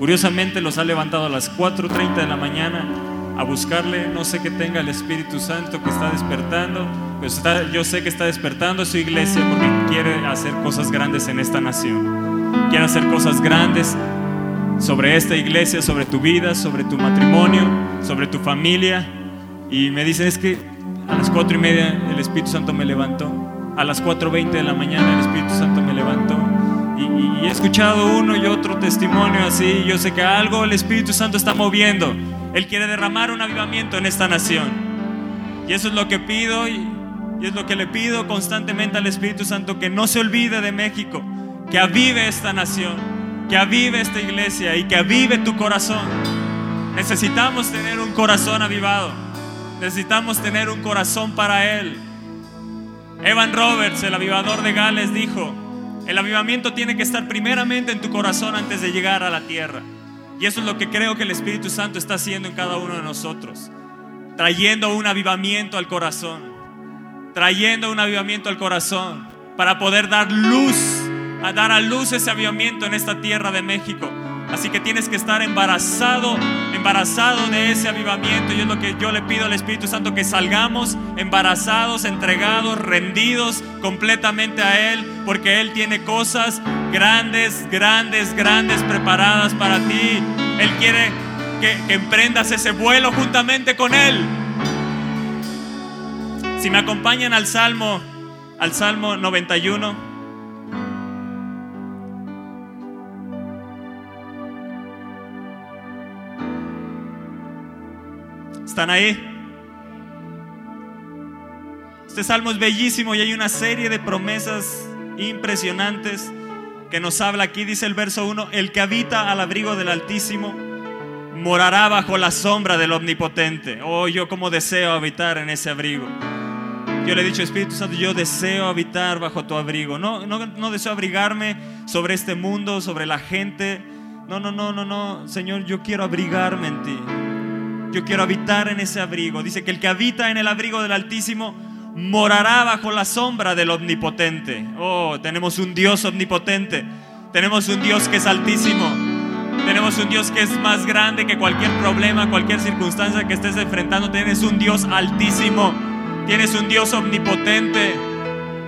Curiosamente los ha levantado a las 4.30 de la mañana a buscarle, no sé qué tenga el Espíritu Santo que está despertando, pues yo sé que está despertando su iglesia porque quiere hacer cosas grandes en esta nación. Quiere hacer cosas grandes sobre esta iglesia, sobre tu vida, sobre tu matrimonio, sobre tu familia. Y me dicen, es que a las cuatro y media el Espíritu Santo me levantó. A las 4.20 de la mañana el Espíritu Santo me levantó. Y, he escuchado uno y otro testimonio así. Yo sé que algo el Espíritu Santo está moviendo. Él quiere derramar un avivamiento en esta nación. Y eso es lo que pido y, y es lo que le pido constantemente al Espíritu Santo, que no se olvide de México, que avive esta nación, que avive esta iglesia y que avive tu corazón. Necesitamos tener un corazón avivado. Necesitamos tener un corazón para Él. Evan Roberts, el avivador de Gales, dijo, el avivamiento tiene que estar primeramente en tu corazón antes de llegar a la tierra. Y eso es lo que creo que el Espíritu Santo está haciendo en cada uno de nosotros. Trayendo un avivamiento al corazón. Trayendo un avivamiento al corazón. Para poder dar luz, a dar a luz ese avivamiento en esta tierra de México. Así que tienes que estar embarazado, embarazado de ese avivamiento. Y es lo que yo le pido al Espíritu Santo, que salgamos embarazados, entregados, rendidos completamente a Él, porque Él tiene cosas grandes, grandes, grandes preparadas para ti. Él quiere que, que emprendas ese vuelo juntamente con Él. Si me acompañan al Salmo, al Salmo 91. ¿Están ahí? Este salmo es bellísimo y hay una serie de promesas impresionantes que nos habla aquí. Dice el verso 1, el que habita al abrigo del Altísimo morará bajo la sombra del Omnipotente. Oh, yo como deseo habitar en ese abrigo. Yo le he dicho, Espíritu Santo, yo deseo habitar bajo tu abrigo. No, no, no deseo abrigarme sobre este mundo, sobre la gente. No, no, no, no, no. Señor, yo quiero abrigarme en ti. Yo quiero habitar en ese abrigo. Dice que el que habita en el abrigo del Altísimo morará bajo la sombra del Omnipotente. Oh, tenemos un Dios omnipotente. Tenemos un Dios que es altísimo. Tenemos un Dios que es más grande que cualquier problema, cualquier circunstancia que estés enfrentando. Tienes un Dios altísimo. Tienes un Dios omnipotente.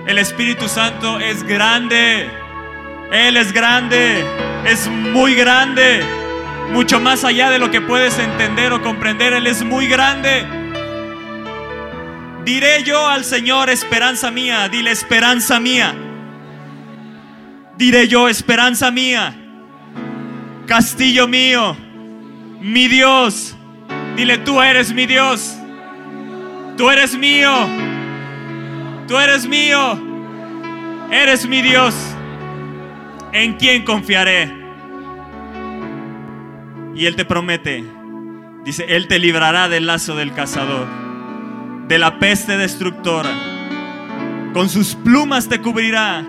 El Espíritu Santo es grande. Él es grande. Es muy grande mucho más allá de lo que puedes entender o comprender. Él es muy grande. Diré yo al Señor, esperanza mía, dile esperanza mía. Diré yo, esperanza mía, castillo mío, mi Dios. Dile, tú eres mi Dios. Tú eres mío. Tú eres mío. Eres mi Dios. ¿En quién confiaré? Y Él te promete, dice, Él te librará del lazo del cazador, de la peste destructora. Con sus plumas te cubrirá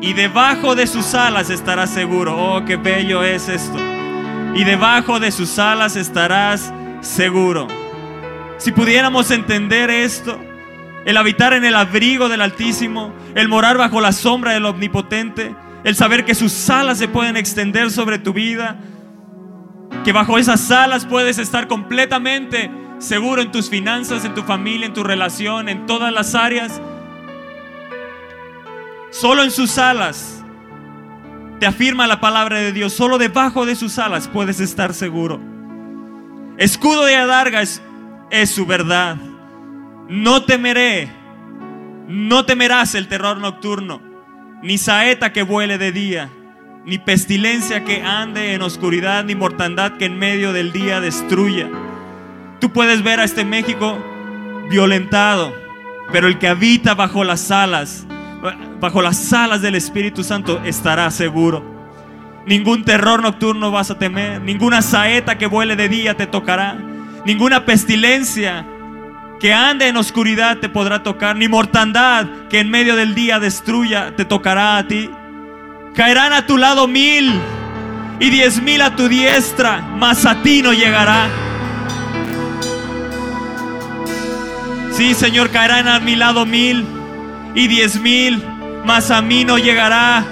y debajo de sus alas estarás seguro. Oh, qué bello es esto. Y debajo de sus alas estarás seguro. Si pudiéramos entender esto, el habitar en el abrigo del Altísimo, el morar bajo la sombra del Omnipotente, el saber que sus alas se pueden extender sobre tu vida, que bajo esas alas puedes estar completamente seguro en tus finanzas, en tu familia, en tu relación, en todas las áreas. Solo en sus alas te afirma la palabra de Dios. Solo debajo de sus alas puedes estar seguro. Escudo de adarga es, es su verdad. No temeré, no temerás el terror nocturno, ni saeta que vuele de día ni pestilencia que ande en oscuridad, ni mortandad que en medio del día destruya. Tú puedes ver a este México violentado, pero el que habita bajo las alas, bajo las alas del Espíritu Santo estará seguro. Ningún terror nocturno vas a temer, ninguna saeta que vuele de día te tocará, ninguna pestilencia que ande en oscuridad te podrá tocar, ni mortandad que en medio del día destruya te tocará a ti. Caerán a tu lado mil y diez mil a tu diestra, mas a ti no llegará. Sí, Señor, caerán a mi lado mil y diez mil, mas a mí no llegará.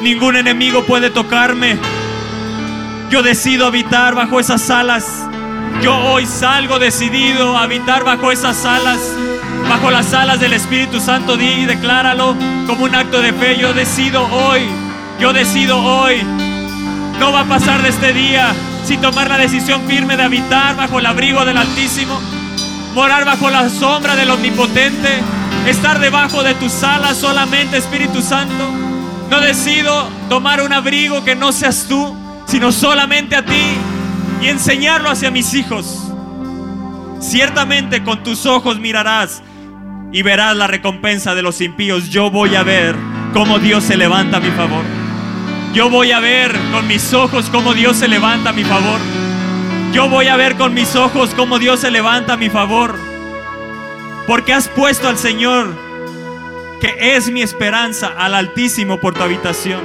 Ningún enemigo puede tocarme. Yo decido habitar bajo esas alas. Yo hoy salgo decidido a habitar bajo esas alas, bajo las alas del Espíritu Santo. Di y decláralo como un acto de fe. Yo decido hoy, yo decido hoy. No va a pasar de este día sin tomar la decisión firme de habitar bajo el abrigo del Altísimo, morar bajo la sombra del Omnipotente, estar debajo de tus alas solamente, Espíritu Santo. No decido tomar un abrigo que no seas tú, sino solamente a ti y enseñarlo hacia mis hijos. Ciertamente con tus ojos mirarás y verás la recompensa de los impíos. Yo voy a ver cómo Dios se levanta a mi favor. Yo voy a ver con mis ojos cómo Dios se levanta a mi favor. Yo voy a ver con mis ojos cómo Dios se levanta a mi favor. Porque has puesto al Señor, que es mi esperanza, al Altísimo por tu habitación.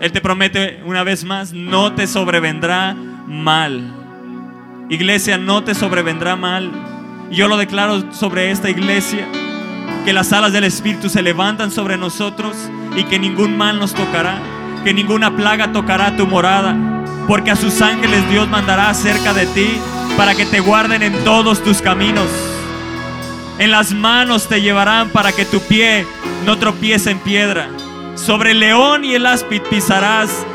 Él te promete una vez más, no te sobrevendrá mal. Iglesia, no te sobrevendrá mal. Yo lo declaro sobre esta iglesia, que las alas del Espíritu se levantan sobre nosotros y que ningún mal nos tocará, que ninguna plaga tocará tu morada, porque a sus ángeles Dios mandará cerca de ti para que te guarden en todos tus caminos. En las manos te llevarán para que tu pie no tropiece en piedra. Sobre el león y el áspid pisarás.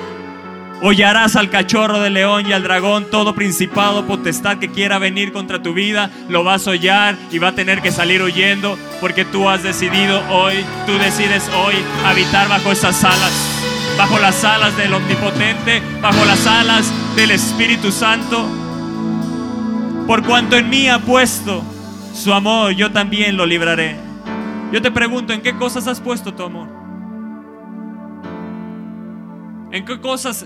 Hollarás al cachorro del león y al dragón, todo principado, potestad que quiera venir contra tu vida, lo vas a hollar y va a tener que salir huyendo, porque tú has decidido hoy, tú decides hoy habitar bajo esas alas, bajo las alas del Omnipotente, bajo las alas del Espíritu Santo. Por cuanto en mí ha puesto su amor, yo también lo libraré. Yo te pregunto, ¿en qué cosas has puesto tu amor? ¿En qué cosas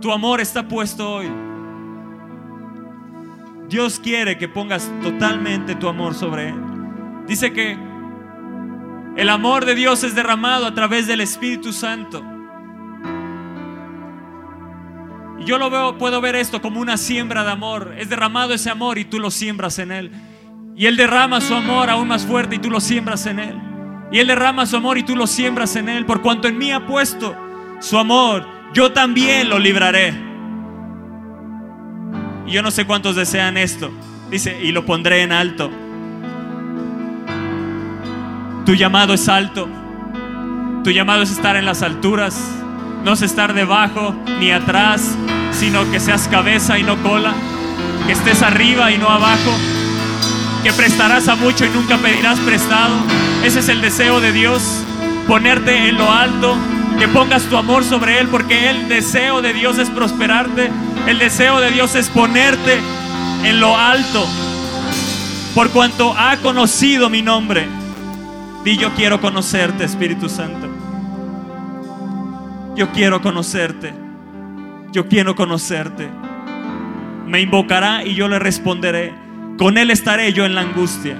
tu amor está puesto hoy? Dios quiere que pongas totalmente tu amor sobre Él. Dice que el amor de Dios es derramado a través del Espíritu Santo. Y yo lo veo, puedo ver esto como una siembra de amor. Es derramado ese amor y tú lo siembras en Él. Y Él derrama su amor aún más fuerte y tú lo siembras en Él. Y Él derrama su amor y tú lo siembras en Él. Por cuanto en mí ha puesto su amor, yo también lo libraré. Y yo no sé cuántos desean esto. Dice, y lo pondré en alto. Tu llamado es alto. Tu llamado es estar en las alturas. No es estar debajo ni atrás, sino que seas cabeza y no cola. Que estés arriba y no abajo. Que prestarás a mucho y nunca pedirás prestado. Ese es el deseo de Dios. Ponerte en lo alto que pongas tu amor sobre Él, porque el deseo de Dios es prosperarte, el deseo de Dios es ponerte en lo alto, por cuanto ha conocido mi nombre. Di yo quiero conocerte, Espíritu Santo. Yo quiero conocerte. Yo quiero conocerte. Me invocará y yo le responderé. Con Él estaré yo en la angustia.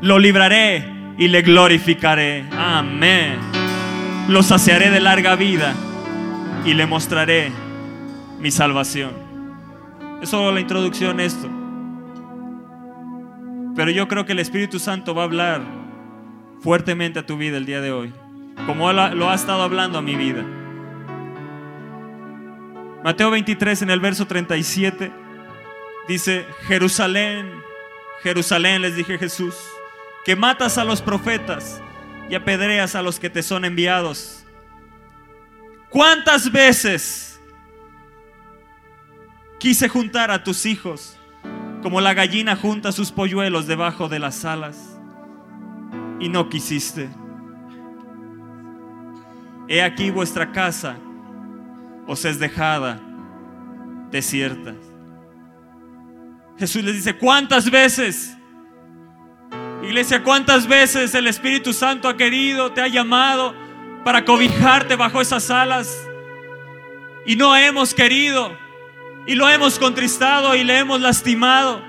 Lo libraré y le glorificaré. Amén lo saciaré de larga vida y le mostraré mi salvación. Es solo la introducción esto. Pero yo creo que el Espíritu Santo va a hablar fuertemente a tu vida el día de hoy, como lo ha estado hablando a mi vida. Mateo 23 en el verso 37 dice, Jerusalén, Jerusalén, les dije Jesús, que matas a los profetas y apedreas a los que te son enviados. ¿Cuántas veces quise juntar a tus hijos como la gallina junta sus polluelos debajo de las alas y no quisiste? He aquí vuestra casa os es dejada desierta. Jesús les dice, ¿cuántas veces? Iglesia, ¿cuántas veces el Espíritu Santo ha querido, te ha llamado para cobijarte bajo esas alas? Y no hemos querido, y lo hemos contristado y le hemos lastimado.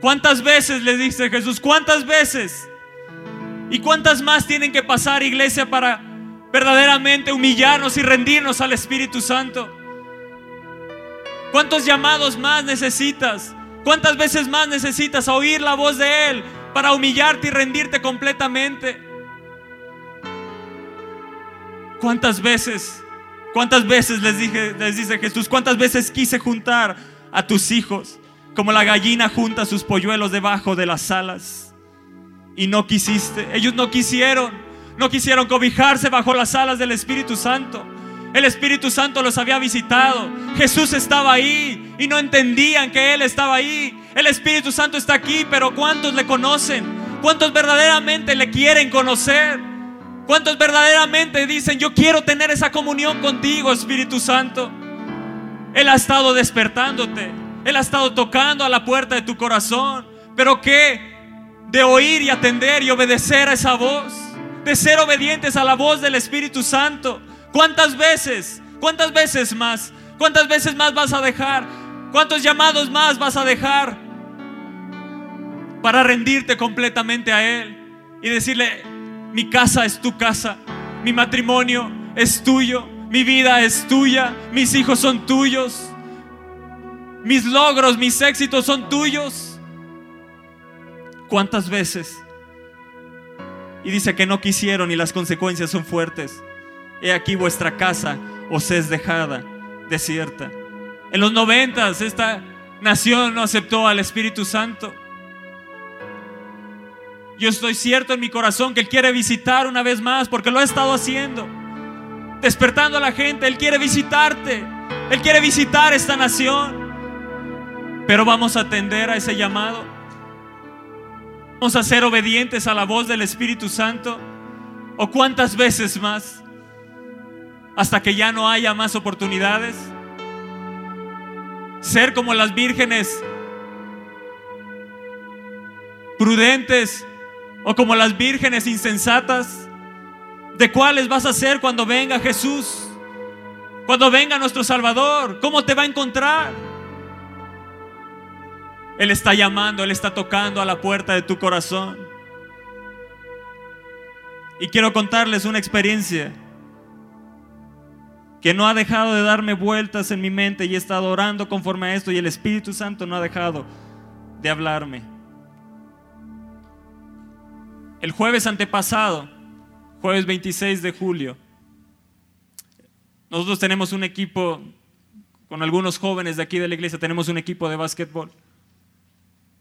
¿Cuántas veces le dice Jesús? ¿Cuántas veces? ¿Y cuántas más tienen que pasar, iglesia, para verdaderamente humillarnos y rendirnos al Espíritu Santo? ¿Cuántos llamados más necesitas? ¿Cuántas veces más necesitas oír la voz de Él para humillarte y rendirte completamente? ¿Cuántas veces, cuántas veces les, dije, les dice Jesús, cuántas veces quise juntar a tus hijos como la gallina junta sus polluelos debajo de las alas? Y no quisiste, ellos no quisieron, no quisieron cobijarse bajo las alas del Espíritu Santo. El Espíritu Santo los había visitado. Jesús estaba ahí y no entendían que Él estaba ahí. El Espíritu Santo está aquí, pero ¿cuántos le conocen? ¿Cuántos verdaderamente le quieren conocer? ¿Cuántos verdaderamente dicen, yo quiero tener esa comunión contigo, Espíritu Santo? Él ha estado despertándote. Él ha estado tocando a la puerta de tu corazón. Pero ¿qué? De oír y atender y obedecer a esa voz. De ser obedientes a la voz del Espíritu Santo. ¿Cuántas veces? ¿Cuántas veces más? ¿Cuántas veces más vas a dejar? ¿Cuántos llamados más vas a dejar para rendirte completamente a Él y decirle, mi casa es tu casa, mi matrimonio es tuyo, mi vida es tuya, mis hijos son tuyos, mis logros, mis éxitos son tuyos? ¿Cuántas veces? Y dice que no quisieron y las consecuencias son fuertes. He aquí vuestra casa os es dejada desierta. En los noventas esta nación no aceptó al Espíritu Santo. Yo estoy cierto en mi corazón que Él quiere visitar una vez más porque lo ha estado haciendo. Despertando a la gente, Él quiere visitarte. Él quiere visitar esta nación. Pero vamos a atender a ese llamado. Vamos a ser obedientes a la voz del Espíritu Santo. ¿O cuántas veces más? Hasta que ya no haya más oportunidades. Ser como las vírgenes prudentes o como las vírgenes insensatas. ¿De cuáles vas a ser cuando venga Jesús? Cuando venga nuestro Salvador, ¿cómo te va a encontrar? Él está llamando, Él está tocando a la puerta de tu corazón. Y quiero contarles una experiencia que no ha dejado de darme vueltas en mi mente y he estado orando conforme a esto y el Espíritu Santo no ha dejado de hablarme. El jueves antepasado, jueves 26 de julio, nosotros tenemos un equipo con algunos jóvenes de aquí de la iglesia, tenemos un equipo de básquetbol.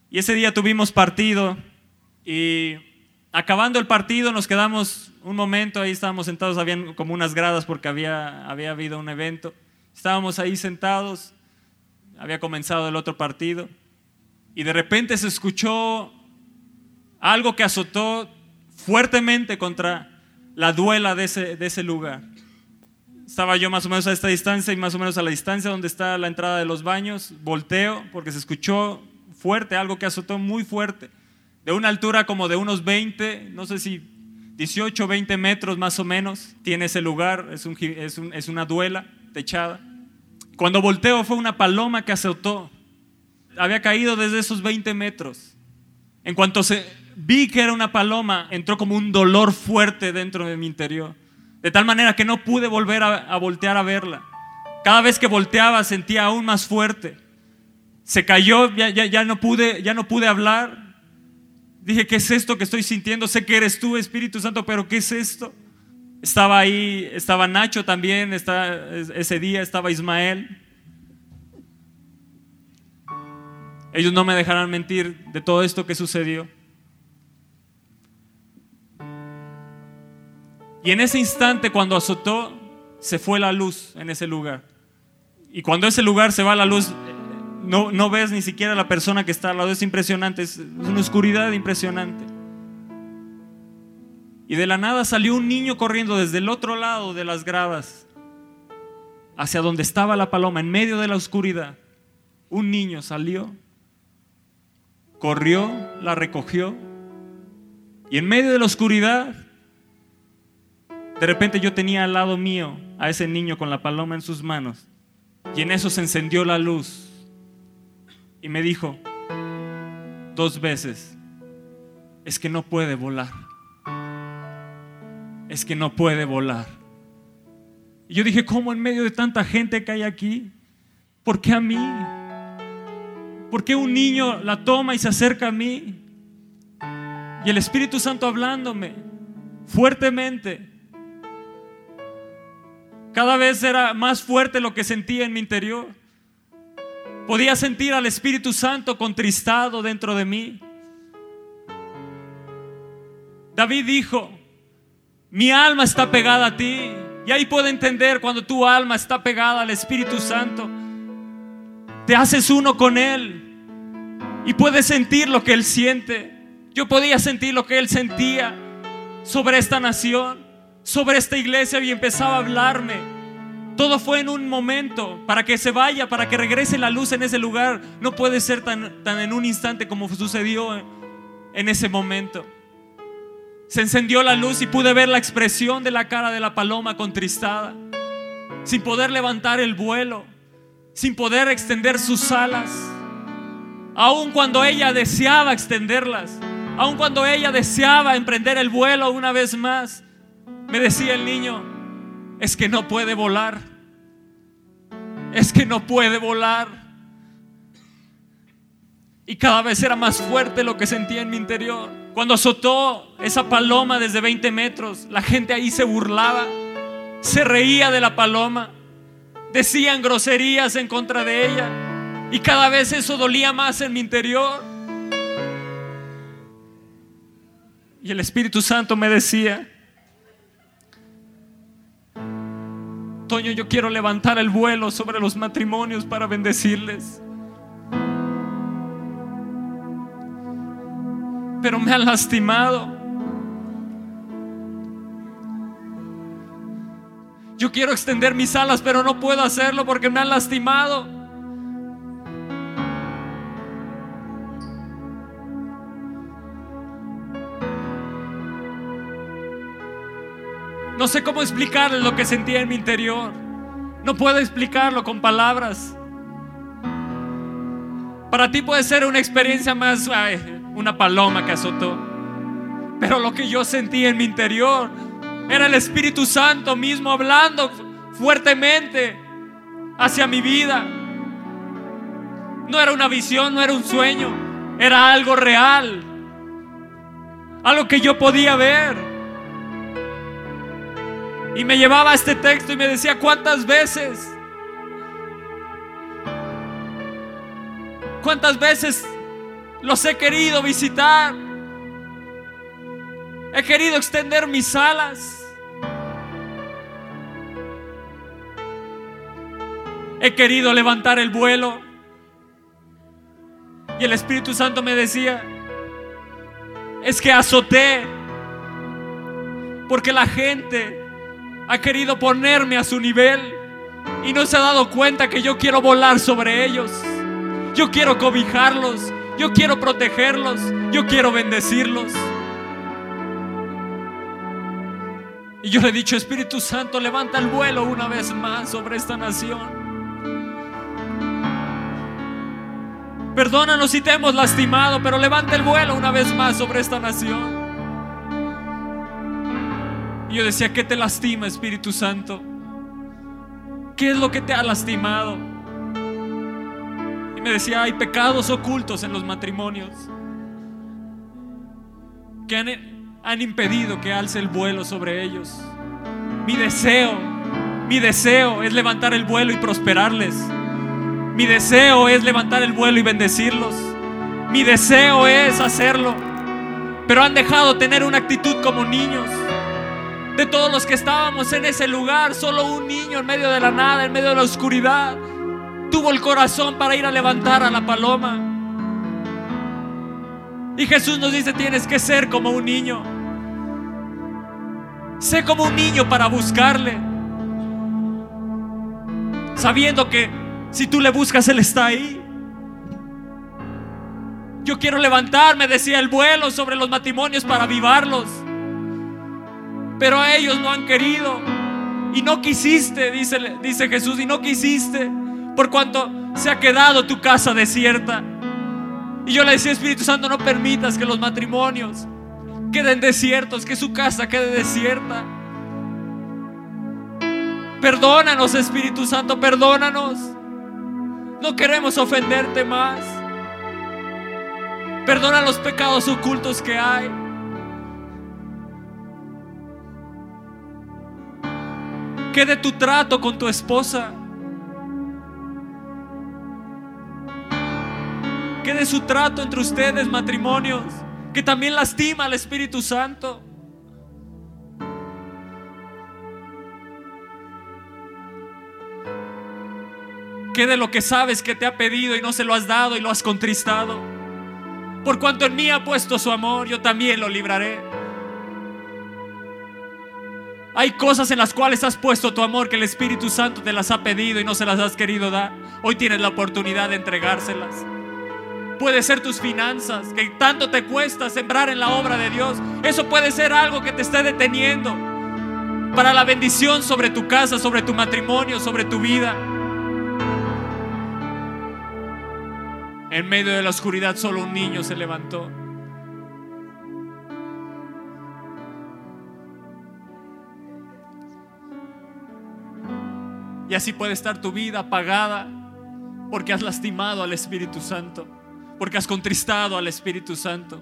Y ese día tuvimos partido y acabando el partido nos quedamos un momento, ahí estábamos sentados, habían como unas gradas porque había, había habido un evento. Estábamos ahí sentados, había comenzado el otro partido y de repente se escuchó algo que azotó fuertemente contra la duela de ese, de ese lugar. Estaba yo más o menos a esta distancia y más o menos a la distancia donde está la entrada de los baños. Volteo porque se escuchó fuerte, algo que azotó muy fuerte de una altura como de unos 20, no sé si 18, 20 metros más o menos, tiene ese lugar, es, una duela techada. Cuando volteo fue una paloma que azotó, había caído desde esos 20 metros. En cuanto se, vi que era una paloma, entró como un dolor fuerte dentro de mi interior, de tal manera que no pude volver a, voltear a verla. Cada vez que volteaba sentía aún más fuerte. Se cayó, ya no pude hablar, Dije, ¿qué es esto que estoy sintiendo? Sé que eres tú, Espíritu Santo, pero ¿qué es esto? Estaba ahí, estaba Nacho también, ese día estaba Ismael. Ellos no me dejarán mentir de todo esto que sucedió. Y en ese instante, cuando azotó, se fue la luz en ese lugar. Y cuando ese lugar se va la luz, no, ves ni siquiera la persona que está al lado. Es impresionante, es una oscuridad impresionante. Y de la nada salió un niño corriendo desde el otro lado de las gradas hacia donde estaba la paloma, en medio de la oscuridad. Un niño salió, corrió, la recogió y en medio de la oscuridad, de repente yo tenía al lado mío a ese niño con la paloma en sus manos y en eso se encendió la luz y me dijo dos veces, es que no puede volar. Es que no puede volar. Y yo dije, ¿cómo en medio de tanta gente que hay aquí? ¿Por qué a mí? ¿Por qué un niño la toma y se acerca a mí? Y el Espíritu Santo hablándome fuertemente. Cada vez era más fuerte lo que sentía en mi interior. Podía sentir al Espíritu Santo contristado dentro de mí. David dijo, mi alma está pegada a ti. Y ahí puedo entender cuando tu alma está pegada al Espíritu Santo. Te haces uno con Él. Y puedes sentir lo que Él siente. Yo podía sentir lo que Él sentía sobre esta nación, sobre esta iglesia y empezaba a hablarme. Todo fue en un momento, para que se vaya, para que regrese la luz en ese lugar. No puede ser tan, tan en un instante como sucedió en ese momento. Se encendió la luz y pude ver la expresión de la cara de la paloma contristada, sin poder levantar el vuelo, sin poder extender sus alas, aun cuando ella deseaba extenderlas, aun cuando ella deseaba emprender el vuelo una vez más. Me decía el niño, es que no puede volar, es que no puede volar. Y cada vez era más fuerte lo que sentía en mi interior. Cuando azotó esa paloma desde 20 metros, la gente ahí se burlaba, se reía de la paloma, decían groserías en contra de ella. Y cada vez eso dolía más en mi interior. Y el Espíritu Santo me decía, Toño, yo quiero levantar el vuelo sobre los matrimonios para bendecirles. pero me han lastimado. Yo quiero extender mis alas, pero no puedo hacerlo porque me han lastimado. No sé cómo explicarles lo que sentía en mi interior. No puedo explicarlo con palabras. Para ti puede ser una experiencia más una paloma que azotó. Pero lo que yo sentí en mi interior era el Espíritu Santo mismo hablando fuertemente hacia mi vida. No era una visión, no era un sueño, era algo real. Algo que yo podía ver. Y me llevaba este texto y me decía, ¿cuántas veces? ¿Cuántas veces los he querido visitar. He querido extender mis alas. He querido levantar el vuelo. Y el Espíritu Santo me decía, es que azoté. Porque la gente ha querido ponerme a su nivel y no se ha dado cuenta que yo quiero volar sobre ellos. Yo quiero cobijarlos. Yo quiero protegerlos. Yo quiero bendecirlos. Y yo le he dicho, Espíritu Santo, levanta el vuelo una vez más sobre esta nación. Perdónanos si te hemos lastimado, pero levanta el vuelo una vez más sobre esta nación. Y yo decía, ¿qué te lastima, Espíritu Santo? ¿Qué es lo que te ha lastimado? Y me decía, hay pecados ocultos en los matrimonios que han, impedido que alce el vuelo sobre ellos. Mi deseo, mi deseo es levantar el vuelo y prosperarles. Mi deseo es levantar el vuelo y bendecirlos. Mi deseo es hacerlo. Pero han dejado tener una actitud como niños. De todos los que estábamos en ese lugar, solo un niño en medio de la nada, en medio de la oscuridad, tuvo el corazón para ir a levantar a la paloma. Y Jesús nos dice, tienes que ser como un niño. Sé como un niño para buscarle. Sabiendo que si tú le buscas, Él está ahí. Yo quiero levantarme, decía el vuelo sobre los matrimonios para avivarlos. Pero a ellos no han querido. Y no quisiste, dice, dice Jesús, y no quisiste por cuanto se ha quedado tu casa desierta. Y yo le decía, Espíritu Santo, no permitas que los matrimonios queden desiertos, que su casa quede desierta. Perdónanos, Espíritu Santo, perdónanos. No queremos ofenderte más. Perdona los pecados ocultos que hay. ¿Qué de tu trato con tu esposa? ¿Qué de su trato entre ustedes, matrimonios? Que también lastima al Espíritu Santo. ¿Qué de lo que sabes que te ha pedido y no se lo has dado y lo has contristado? Por cuanto en mí ha puesto su amor, yo también lo libraré. Hay cosas en las cuales has puesto tu amor que el Espíritu Santo te las ha pedido y no se las has querido dar. Hoy tienes la oportunidad de entregárselas. Puede ser tus finanzas, que tanto te cuesta sembrar en la obra de Dios. Eso puede ser algo que te esté deteniendo para la bendición sobre tu casa, sobre tu matrimonio, sobre tu vida. En medio de la oscuridad solo un niño se levantó. Y así puede estar tu vida apagada porque has lastimado al Espíritu Santo porque has contristado al Espíritu Santo.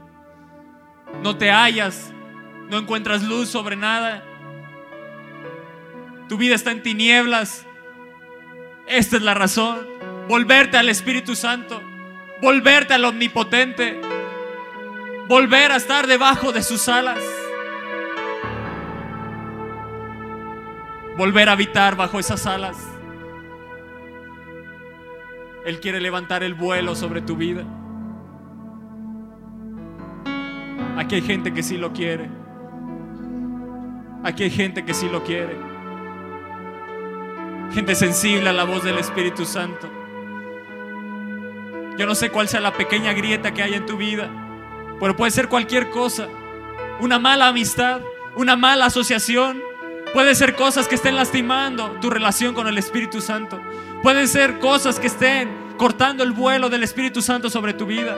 No te hallas, no encuentras luz sobre nada. Tu vida está en tinieblas. Esta es la razón. Volverte al Espíritu Santo. Volverte al Omnipotente. Volver a estar debajo de sus alas. Volver a habitar bajo esas alas. Él quiere levantar el vuelo sobre tu vida. Aquí hay gente que sí lo quiere. Aquí hay gente que sí lo quiere. Gente sensible a la voz del Espíritu Santo. Yo no sé cuál sea la pequeña grieta que hay en tu vida, pero puede ser cualquier cosa. Una mala amistad, una mala asociación. Puede ser cosas que estén lastimando tu relación con el Espíritu Santo. Pueden ser cosas que estén cortando el vuelo del Espíritu Santo sobre tu vida.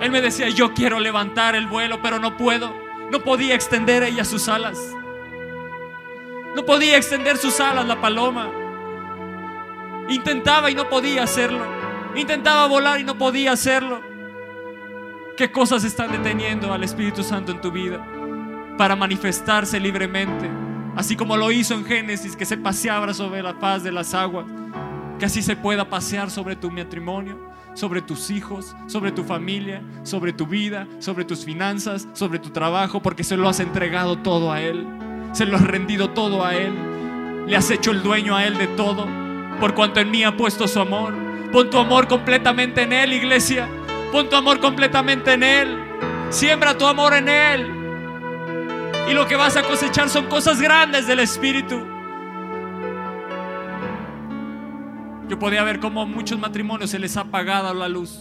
Él me decía, yo quiero levantar el vuelo, pero no puedo. No podía extender ella sus alas. No podía extender sus alas la paloma. Intentaba y no podía hacerlo. Intentaba volar y no podía hacerlo. ¿Qué cosas están deteniendo al Espíritu Santo en tu vida para manifestarse libremente? Así como lo hizo en Génesis, que se paseaba sobre la paz de las aguas. Que así se pueda pasear sobre tu matrimonio, sobre tus hijos, sobre tu familia, sobre tu vida, sobre tus finanzas, sobre tu trabajo, porque se lo has entregado todo a Él. Se lo has rendido todo a Él. Le has hecho el dueño a Él de todo, por cuanto en mí ha puesto su amor. Pon tu amor completamente en Él, iglesia. Pon tu amor completamente en Él. Siembra tu amor en Él. Y lo que vas a cosechar son cosas grandes del Espíritu. Yo podía ver cómo a muchos matrimonios se les ha apagado la luz.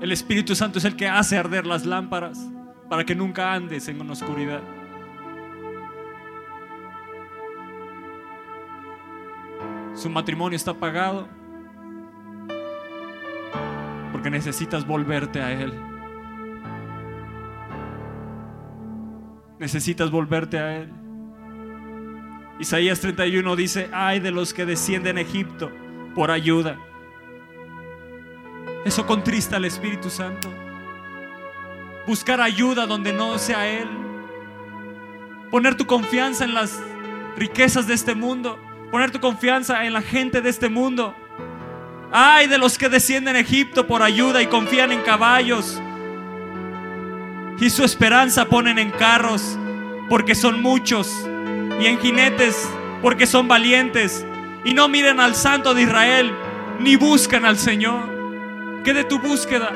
El Espíritu Santo es el que hace arder las lámparas para que nunca andes en una oscuridad. Su matrimonio está apagado porque necesitas volverte a Él. Necesitas volverte a Él. Isaías 31 dice, ay de los que descienden a Egipto por ayuda. Eso contrista al Espíritu Santo. Buscar ayuda donde no sea Él. Poner tu confianza en las riquezas de este mundo. Poner tu confianza en la gente de este mundo. Ay de los que descienden a Egipto por ayuda y confían en caballos. Y su esperanza ponen en carros porque son muchos y en jinetes porque son valientes y no miren al Santo de Israel ni buscan al Señor. ¿Qué de tu búsqueda?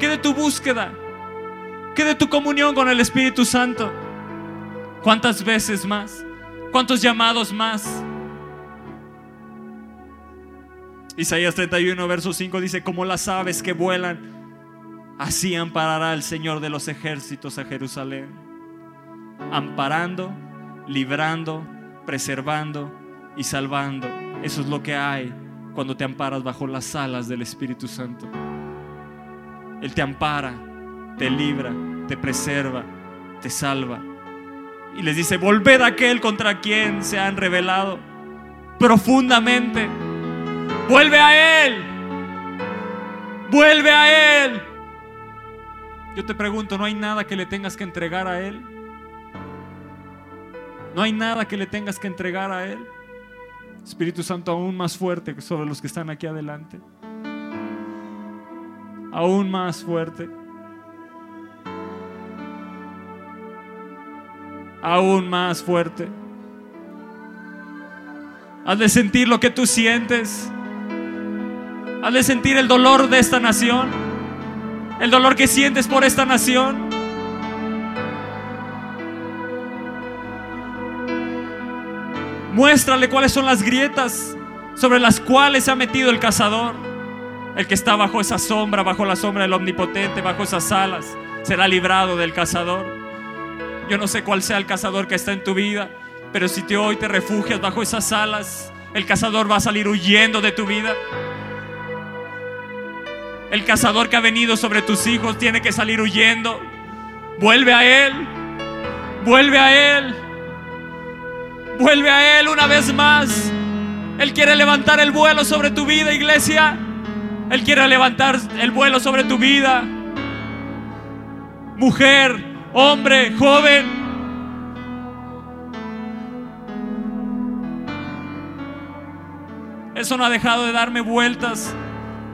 ¿Qué de tu búsqueda? ¿Qué de tu comunión con el Espíritu Santo? ¿Cuántas veces más? ¿Cuántos llamados más? Isaías 31, verso 5 dice, como las aves que vuelan, así amparará el Señor de los ejércitos a Jerusalén, amparando librando, preservando y salvando. Eso es lo que hay cuando te amparas bajo las alas del Espíritu Santo. Él te ampara, te libra, te preserva, te salva. Y les dice, volved a aquel contra quien se han revelado profundamente. Vuelve a Él. Vuelve a Él. Yo te pregunto, ¿no hay nada que le tengas que entregar a Él? No hay nada que le tengas que entregar a Él. Espíritu Santo aún más fuerte sobre los que están aquí adelante. Aún más fuerte. Aún más fuerte. Hazle sentir lo que tú sientes. Hazle sentir el dolor de esta nación. El dolor que sientes por esta nación. Muéstrale cuáles son las grietas sobre las cuales se ha metido el cazador. El que está bajo esa sombra, bajo la sombra del omnipotente, bajo esas alas, será librado del cazador. Yo no sé cuál sea el cazador que está en tu vida, pero si te hoy te refugias bajo esas alas, el cazador va a salir huyendo de tu vida. El cazador que ha venido sobre tus hijos tiene que salir huyendo. Vuelve a Él. Vuelve a Él. Vuelve a Él una vez más. Él quiere levantar el vuelo sobre tu vida, iglesia. Él quiere levantar el vuelo sobre tu vida. Mujer, hombre, joven. Eso no ha dejado de darme vueltas.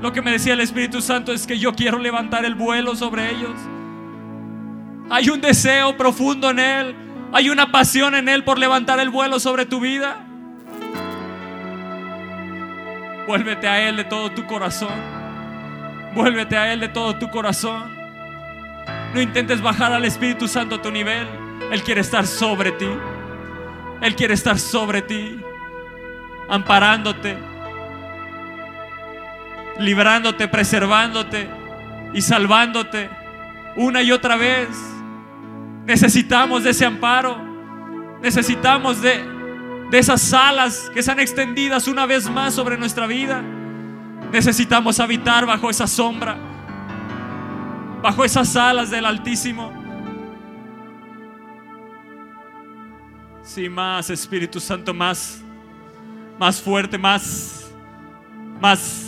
Lo que me decía el Espíritu Santo es que yo quiero levantar el vuelo sobre ellos. Hay un deseo profundo en Él. Hay una pasión en Él por levantar el vuelo sobre tu vida. Vuélvete a Él de todo tu corazón. Vuélvete a Él de todo tu corazón. No intentes bajar al Espíritu Santo a tu nivel. Él quiere estar sobre ti. Él quiere estar sobre ti. Amparándote. Librándote, preservándote y salvándote una y otra vez. Necesitamos de ese amparo. Necesitamos de, de esas alas que sean extendidas una vez más sobre nuestra vida. Necesitamos habitar bajo esa sombra, bajo esas alas del Altísimo. Sí, más Espíritu Santo, más, más fuerte, más, más.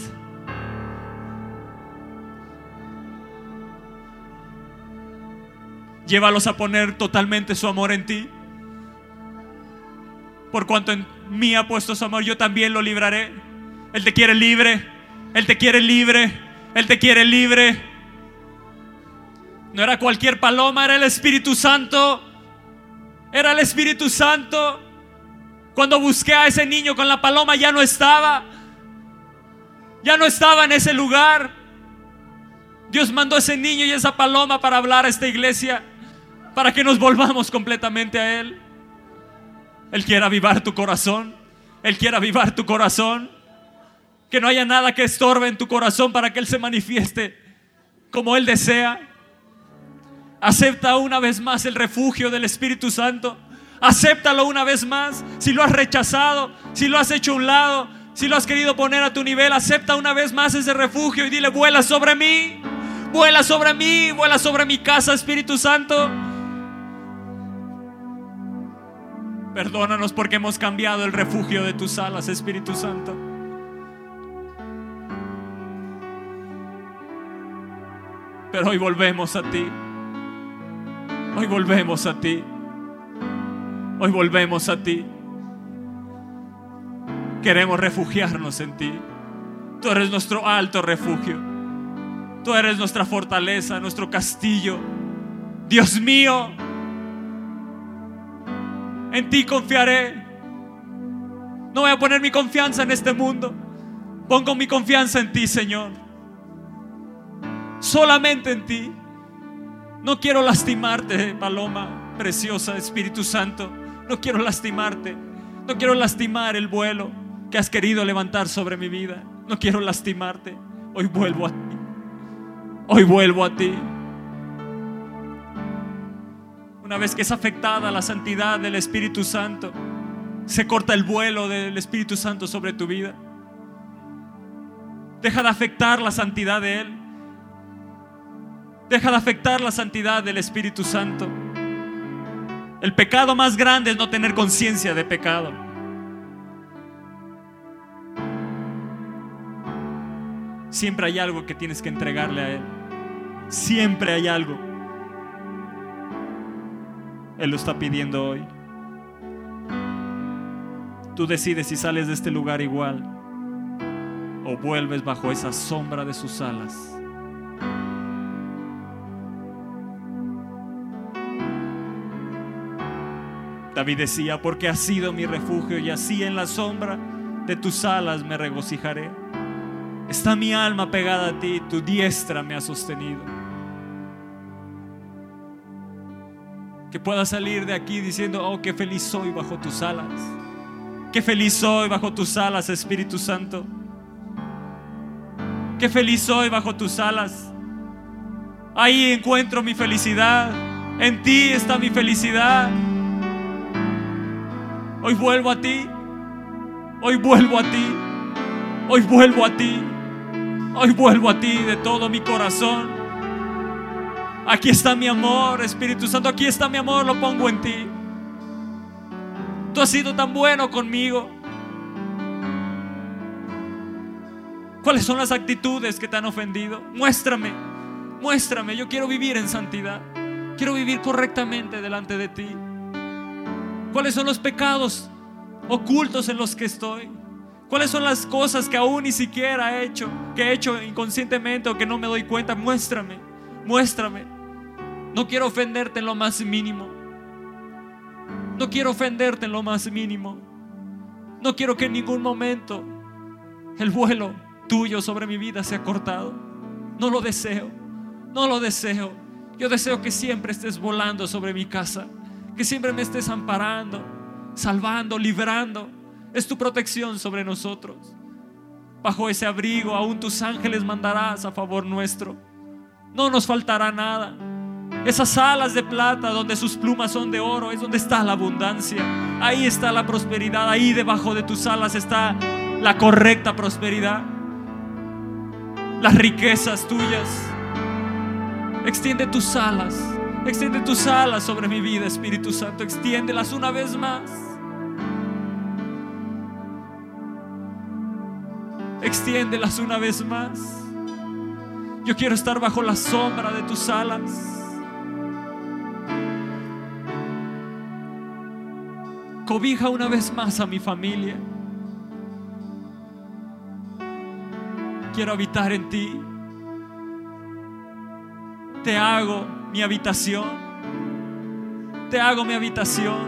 Llévalos a poner totalmente su amor en ti. Por cuanto en mí ha puesto su amor, yo también lo libraré. Él te quiere libre. Él te quiere libre. Él te quiere libre. No era cualquier paloma, era el Espíritu Santo. Era el Espíritu Santo. Cuando busqué a ese niño con la paloma ya no estaba. Ya no estaba en ese lugar. Dios mandó a ese niño y esa paloma para hablar a esta iglesia. Para que nos volvamos completamente a Él. Él quiere avivar tu corazón. Él quiere avivar tu corazón. Que no haya nada que estorbe en tu corazón para que Él se manifieste como Él desea. Acepta una vez más el refugio del Espíritu Santo. Acéptalo una vez más. Si lo has rechazado, si lo has hecho a un lado, si lo has querido poner a tu nivel, acepta una vez más ese refugio y dile, vuela sobre mí. Vuela sobre mí, vuela sobre mi casa, Espíritu Santo. Perdónanos porque hemos cambiado el refugio de tus alas, Espíritu Santo. Pero hoy volvemos a ti. Hoy volvemos a ti. Hoy volvemos a ti. Queremos refugiarnos en ti. Tú eres nuestro alto refugio. Tú eres nuestra fortaleza, nuestro castillo. Dios mío, en ti confiaré. No voy a poner mi confianza en este mundo. Pongo mi confianza en ti, Señor. Solamente en ti. No quiero lastimarte, Paloma, preciosa Espíritu Santo. No quiero lastimarte. No quiero lastimar el vuelo que has querido levantar sobre mi vida. No quiero lastimarte. Hoy vuelvo a ti. Hoy vuelvo a ti. Una vez que es afectada la santidad del Espíritu Santo, se corta el vuelo del Espíritu Santo sobre tu vida. Deja de afectar la santidad de Él. Deja de afectar la santidad del Espíritu Santo. El pecado más grande es no tener conciencia de pecado. Siempre hay algo que tienes que entregarle a Él. Siempre hay algo. Él lo está pidiendo hoy. Tú decides si sales de este lugar igual o vuelves bajo esa sombra de sus alas. David decía, porque has sido mi refugio y así en la sombra de tus alas me regocijaré. Está mi alma pegada a ti, tu diestra me ha sostenido. Que pueda salir de aquí diciendo, oh, qué feliz soy bajo tus alas. Qué feliz soy bajo tus alas, Espíritu Santo. Qué feliz soy bajo tus alas. Ahí encuentro mi felicidad. En ti está mi felicidad. Hoy vuelvo a ti. Hoy vuelvo a ti. Hoy vuelvo a ti. Hoy vuelvo a ti de todo mi corazón. Aquí está mi amor, Espíritu Santo. Aquí está mi amor, lo pongo en ti. Tú has sido tan bueno conmigo. ¿Cuáles son las actitudes que te han ofendido? Muéstrame, muéstrame. Yo quiero vivir en santidad. Quiero vivir correctamente delante de ti. ¿Cuáles son los pecados ocultos en los que estoy? ¿Cuáles son las cosas que aún ni siquiera he hecho, que he hecho inconscientemente o que no me doy cuenta? Muéstrame, muéstrame. No quiero ofenderte en lo más mínimo. No quiero ofenderte en lo más mínimo. No quiero que en ningún momento el vuelo tuyo sobre mi vida sea cortado. No lo deseo. No lo deseo. Yo deseo que siempre estés volando sobre mi casa. Que siempre me estés amparando, salvando, librando es tu protección sobre nosotros. Bajo ese abrigo aún tus ángeles mandarás a favor nuestro. No nos faltará nada. Esas alas de plata donde sus plumas son de oro es donde está la abundancia. Ahí está la prosperidad. Ahí debajo de tus alas está la correcta prosperidad. Las riquezas tuyas. Extiende tus alas. Extiende tus alas sobre mi vida, Espíritu Santo. Extiéndelas una vez más. extiéndelas una vez más. Yo quiero estar bajo la sombra de tus alas. Cobija una vez más a mi familia. Quiero habitar en ti. Te hago mi habitación. Te hago mi habitación.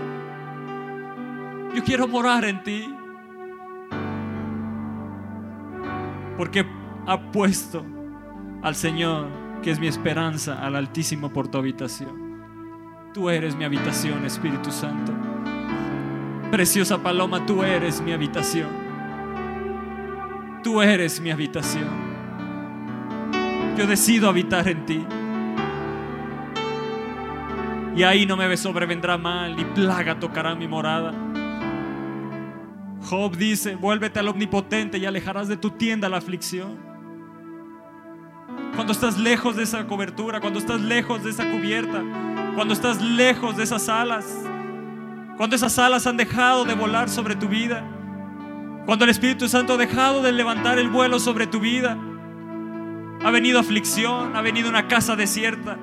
Yo quiero morar en ti. porque ha puesto al Señor, que es mi esperanza, al Altísimo por tu habitación. Tú eres mi habitación, Espíritu Santo. Preciosa paloma, tú eres mi habitación. Tú eres mi habitación. Yo decido habitar en ti. Y ahí no me sobrevendrá mal, ni plaga tocará mi morada. Job dice, vuélvete al omnipotente y alejarás de tu tienda la aflicción. Cuando estás lejos de esa cobertura, cuando estás lejos de esa cubierta, cuando estás lejos de esas alas, cuando esas alas han dejado de volar sobre tu vida, cuando el Espíritu Santo ha dejado de levantar el vuelo sobre tu vida, ha venido aflicción, ha venido una casa desierta,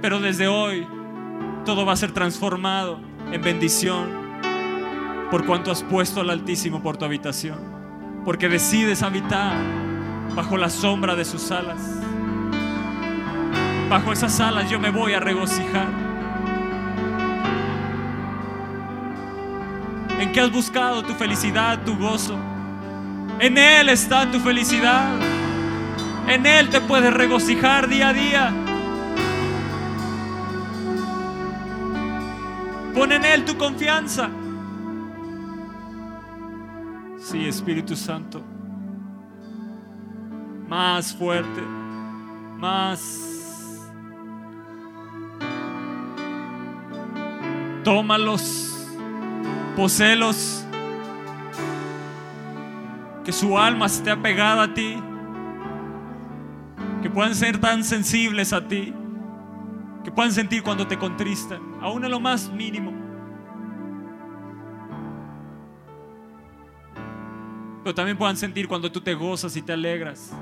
pero desde hoy todo va a ser transformado en bendición por cuanto has puesto al Altísimo por tu habitación, porque decides habitar bajo la sombra de sus alas. Bajo esas alas yo me voy a regocijar. ¿En qué has buscado tu felicidad, tu gozo? En Él está tu felicidad. En Él te puedes regocijar día a día. Pon en Él tu confianza. Sí, Espíritu Santo. Más fuerte. Más. Tómalos. Poselos. Que su alma esté apegada a ti. Que puedan ser tan sensibles a ti. Que puedan sentir cuando te contristan. Aún en lo más mínimo. pero también puedan sentir cuando tú te gozas y te alegras.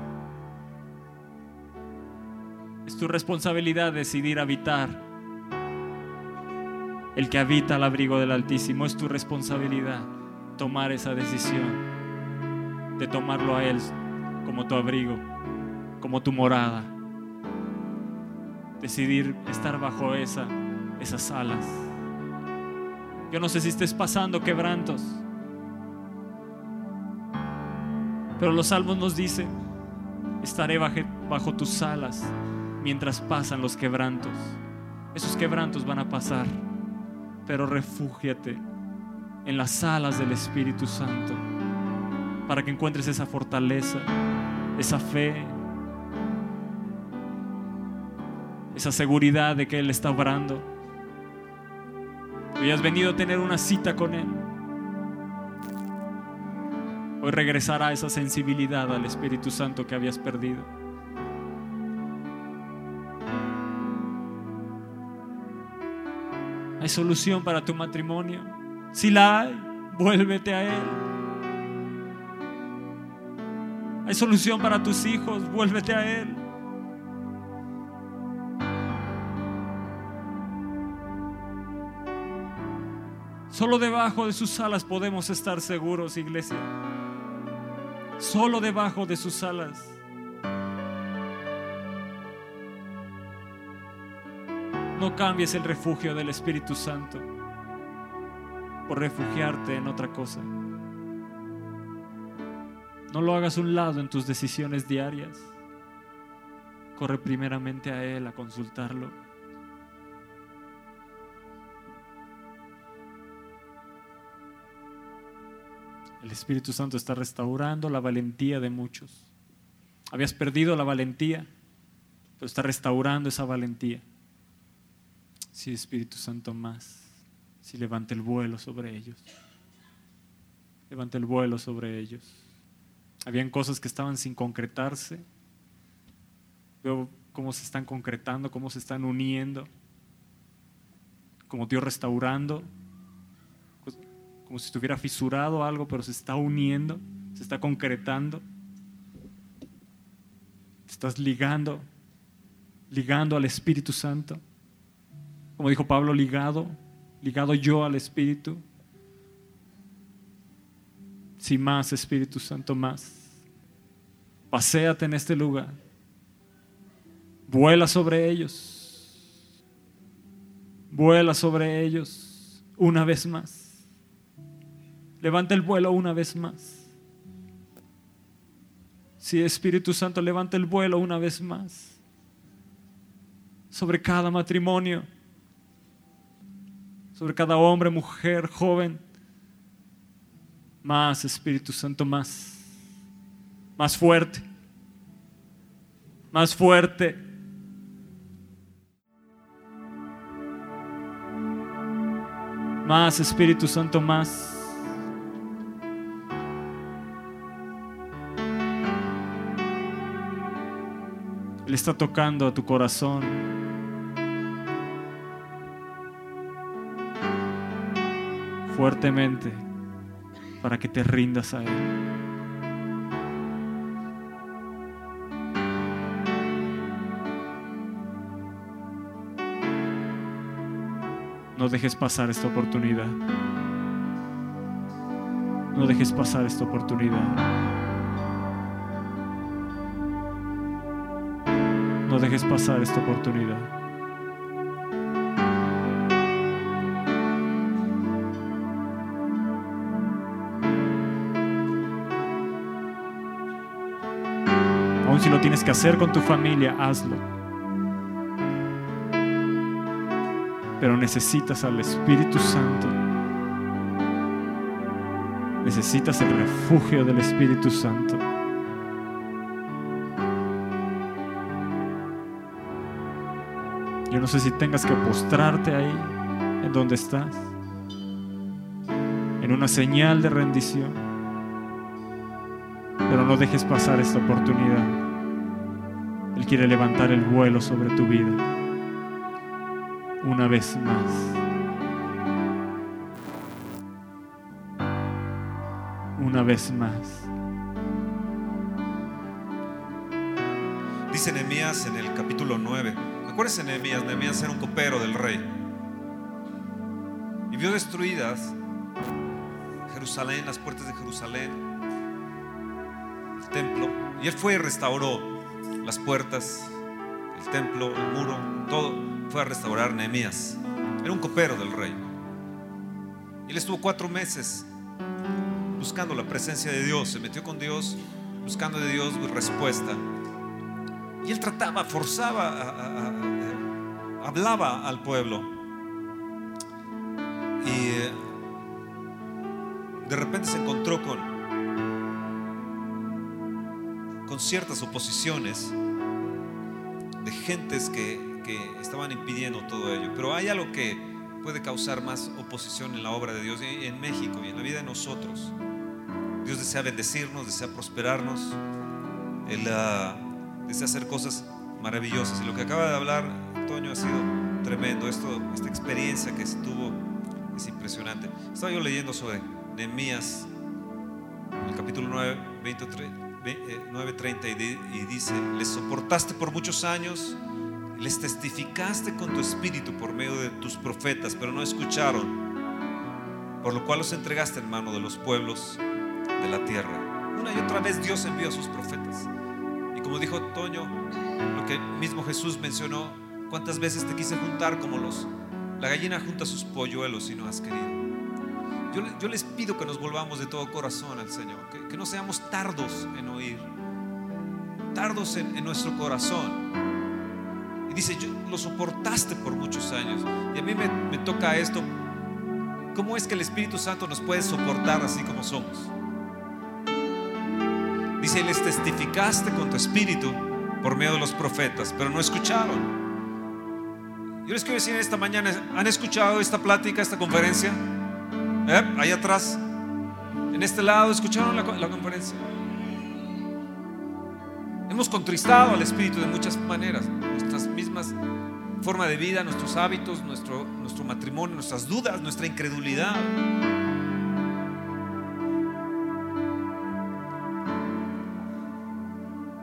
Es tu responsabilidad decidir habitar. El que habita al abrigo del Altísimo es tu responsabilidad tomar esa decisión de tomarlo a Él como tu abrigo, como tu morada. Decidir estar bajo esa, esas alas. Yo no sé si estés pasando quebrantos, pero los salmos nos dicen, estaré bajo tus alas mientras pasan los quebrantos. Esos quebrantos van a pasar, pero refúgiate en las alas del Espíritu Santo para que encuentres esa fortaleza, esa fe, esa seguridad de que Él está obrando. Hoy has venido a tener una cita con Él. Hoy regresará esa sensibilidad al Espíritu Santo que habías perdido. ¿Hay solución para tu matrimonio? Si la hay, vuélvete a Él. Hay solución para tus hijos, vuélvete a Él. Solo debajo de sus alas podemos estar seguros, iglesia. Solo debajo de sus alas. No cambies el refugio del Espíritu Santo por refugiarte en otra cosa. No lo hagas un lado en tus decisiones diarias. Corre primeramente a Él a consultarlo. El Espíritu Santo está restaurando la valentía de muchos. Habías perdido la valentía, pero está restaurando esa valentía. Sí, Espíritu Santo, más. Si levante el vuelo sobre ellos. Levante el vuelo sobre ellos. Habían cosas que estaban sin concretarse. Veo cómo se están concretando, cómo se están uniendo. Como Dios restaurando. Como si estuviera fisurado algo, pero se está uniendo, se está concretando. Te estás ligando, ligando al Espíritu Santo. Como dijo Pablo, ligado, ligado yo al Espíritu. Si más, Espíritu Santo, más. Paseate en este lugar. Vuela sobre ellos. Vuela sobre ellos una vez más. Levanta el vuelo una vez más. Si Espíritu Santo, levanta el vuelo una vez más. Sobre cada matrimonio. Sobre cada hombre, mujer, joven. Más Espíritu Santo, más. Más fuerte. Más fuerte. Más Espíritu Santo, más. Él está tocando a tu corazón. Fuertemente para que te rindas a Él. No dejes pasar esta oportunidad. No dejes pasar esta oportunidad. No dejes pasar esta oportunidad. Si lo tienes que hacer con tu familia, hazlo. Pero necesitas al Espíritu Santo. Necesitas el refugio del Espíritu Santo. Yo no sé si tengas que postrarte ahí, en donde estás, en una señal de rendición. Pero no dejes pasar esta oportunidad. Él quiere levantar el vuelo sobre tu vida. Una vez más. Una vez más. Dice Nehemías en el capítulo 9. Acuérdense Nehemías, Nehemías era un copero del rey. Y vio destruidas Jerusalén, las puertas de Jerusalén, el templo. Y él fue y restauró las puertas, el templo, el muro, todo. Fue a restaurar Nehemías. Era un copero del rey. Él estuvo cuatro meses buscando la presencia de Dios. Se metió con Dios, buscando de Dios respuesta. Y él trataba, forzaba, hablaba al pueblo. Ciertas oposiciones de gentes que, que estaban impidiendo todo ello. Pero hay algo que puede causar más oposición en la obra de Dios en México y en la vida de nosotros. Dios desea bendecirnos, desea prosperarnos, Él ah, desea hacer cosas maravillosas. Y lo que acaba de hablar Toño ha sido tremendo. Esta experiencia que se tuvo es impresionante. Estaba yo leyendo sobre Nehemías, el capítulo 9, 23, 9 30, y dice, les soportaste por muchos años les testificaste con tu espíritu por medio de tus profetas, pero no escucharon. Por lo cual los entregaste en mano de los pueblos de la tierra. Una y otra vez Dios envió a sus profetas. Y como dijo Toño, lo que mismo Jesús mencionó, cuántas veces te quise juntar como los la gallina junta sus polluelos y no has querido. Yo, les pido que nos volvamos de todo corazón al Señor, que, no seamos tardos en oír, tardos en, nuestro corazón dice, yo, lo soportaste por muchos años. Y a mí me, me toca esto. ¿Cómo es que el Espíritu Santo nos puede soportar así como somos? Dice, les testificaste con tu espíritu por medio de los profetas, pero no escucharon. Yo les quiero decir esta mañana, ¿han escuchado esta plática, esta conferencia? ¿Eh? Ahí atrás, en este lado, ¿escucharon la, la conferencia? Hemos contristado al Espíritu de muchas maneras, nuestras mismas forma de vida, nuestros hábitos, nuestro, nuestro matrimonio, nuestras dudas, nuestra incredulidad.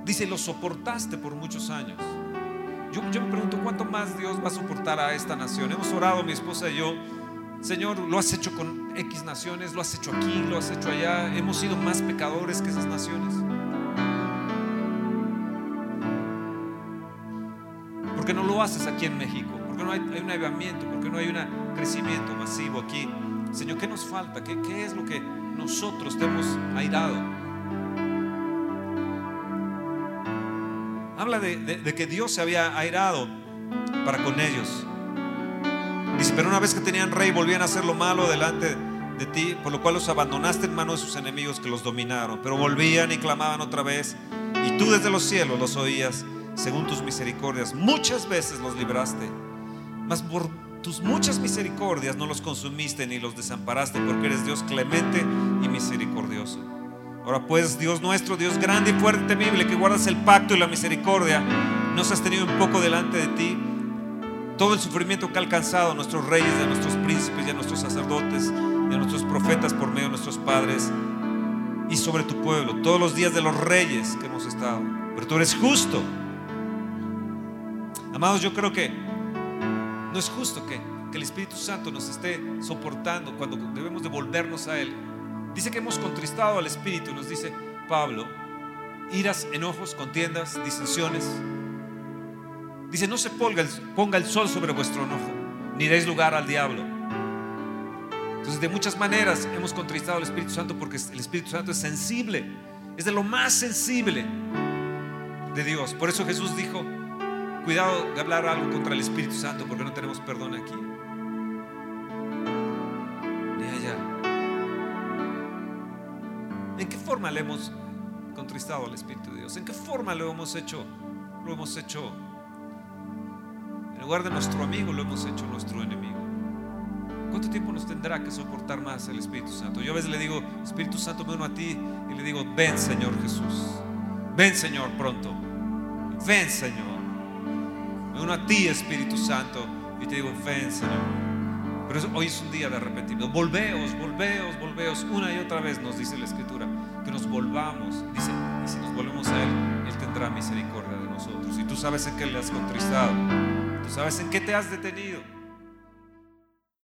Dice, lo soportaste por muchos años. Yo, yo, me pregunto, ¿cuánto más Dios va a soportar a esta nación? Hemos orado, mi esposa y yo, Señor, lo has hecho con X naciones, lo has hecho aquí, lo has hecho allá. Hemos sido más pecadores que esas naciones. qué no lo haces aquí en México? ¿Por qué no hay, un avivamiento? ¿Por qué no hay un crecimiento masivo aquí? Señor, ¿qué nos falta? ¿Qué, qué es lo que nosotros te hemos airado? Habla de, de, que Dios se había airado para con ellos. Dice, pero una vez que tenían rey, volvían a hacer lo malo delante de ti, por lo cual los abandonaste en manos de sus enemigos que los dominaron. Pero volvían y clamaban otra vez, y tú desde los cielos los oías según tus misericordias. Muchas veces los libraste, mas por tus muchas misericordias no los consumiste ni los desamparaste, porque eres Dios clemente y misericordioso. Ahora pues, Dios nuestro, Dios grande y fuerte, temible, que guardas el pacto y la misericordia, nos has tenido un poco delante de ti. Todo el sufrimiento que ha alcanzado nuestros reyes, de nuestros príncipes y a nuestros sacerdotes, a nuestros profetas por medio de nuestros padres, y sobre tu pueblo, todos los días de los reyes que hemos estado. Pero tú eres justo Amados, yo creo que no es justo que, el Espíritu Santo nos esté soportando cuando debemos devolvernos a Él. Dice que hemos contristado al Espíritu, nos dice Pablo, iras, enojos, contiendas, disensiones. Dice, no se ponga el, sol sobre vuestro enojo, ni deis lugar al diablo. Entonces, de muchas maneras hemos contristado al Espíritu Santo porque el Espíritu Santo es sensible, es de lo más sensible de Dios. Por eso Jesús dijo, Cuidado de hablar algo contra el Espíritu Santo porque no tenemos perdón aquí. Ni allá. ¿En qué forma le hemos contristado al Espíritu de Dios? ¿En qué forma lo hemos hecho? Lo hemos hecho. En lugar de nuestro amigo, lo hemos hecho nuestro enemigo. ¿Cuánto tiempo nos tendrá que soportar más el Espíritu Santo? Yo a veces le digo, Espíritu Santo, uno a ti y le digo, ven Señor Jesús. Ven Señor pronto. Ven Señor. Me uno a ti, Espíritu Santo, y te digo, ven, Señor. Pero hoy es un día de arrepentimiento. Volveos, volveos, volveos. Una y otra vez nos dice la Escritura que nos volvamos. Dice, y si nos volvemos a Él, Él tendrá misericordia de nosotros. Y tú sabes en qué le has contristado. Sabes en qué te has detenido.